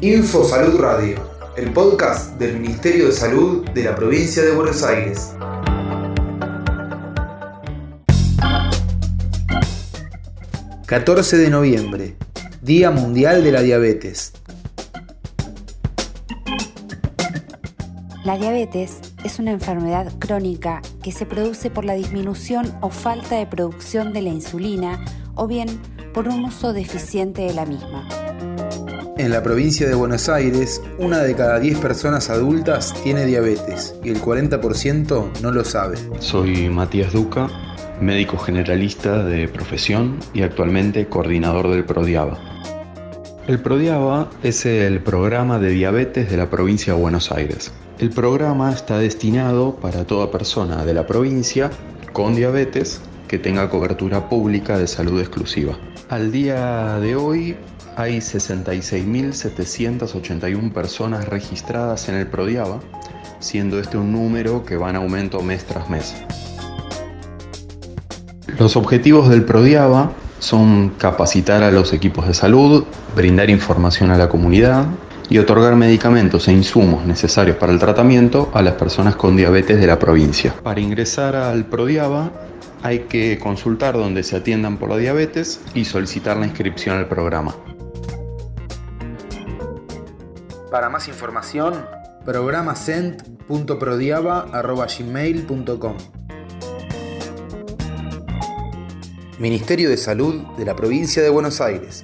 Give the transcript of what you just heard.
Info Salud Radio, el podcast del Ministerio de Salud de la provincia de Buenos Aires. ...14 de noviembre... ...Día Mundial de la Diabetes... La diabetes es una enfermedad crónica que se produce por la disminución o falta de producción de la insulina o bien por un uso deficiente de la misma. En la provincia de Buenos Aires, una de cada 10 personas adultas tiene diabetes y el 40% no lo sabe. Soy Matías Duca, médico generalista de profesión y actualmente coordinador del PRODIABA. El PRODIABA es el programa de diabetes de la provincia de Buenos Aires. El programa está destinado para toda persona de la provincia con diabetes que tenga cobertura pública de salud exclusiva. Al día de hoy hay 66.781 personas registradas en el PRODIABA, siendo este un número que va en aumento mes tras mes. Los objetivos del PRODIABA son capacitar a los equipos de salud, brindar información a la comunidad, y otorgar medicamentos e insumos necesarios para el tratamiento a las personas con diabetes de la provincia. Para ingresar al Prodiaba hay que consultar donde se atiendan por la diabetes y solicitar la inscripción al programa. Para más información, programacent.prodiaba.gmail.com Ministerio de Salud de la Provincia de Buenos Aires.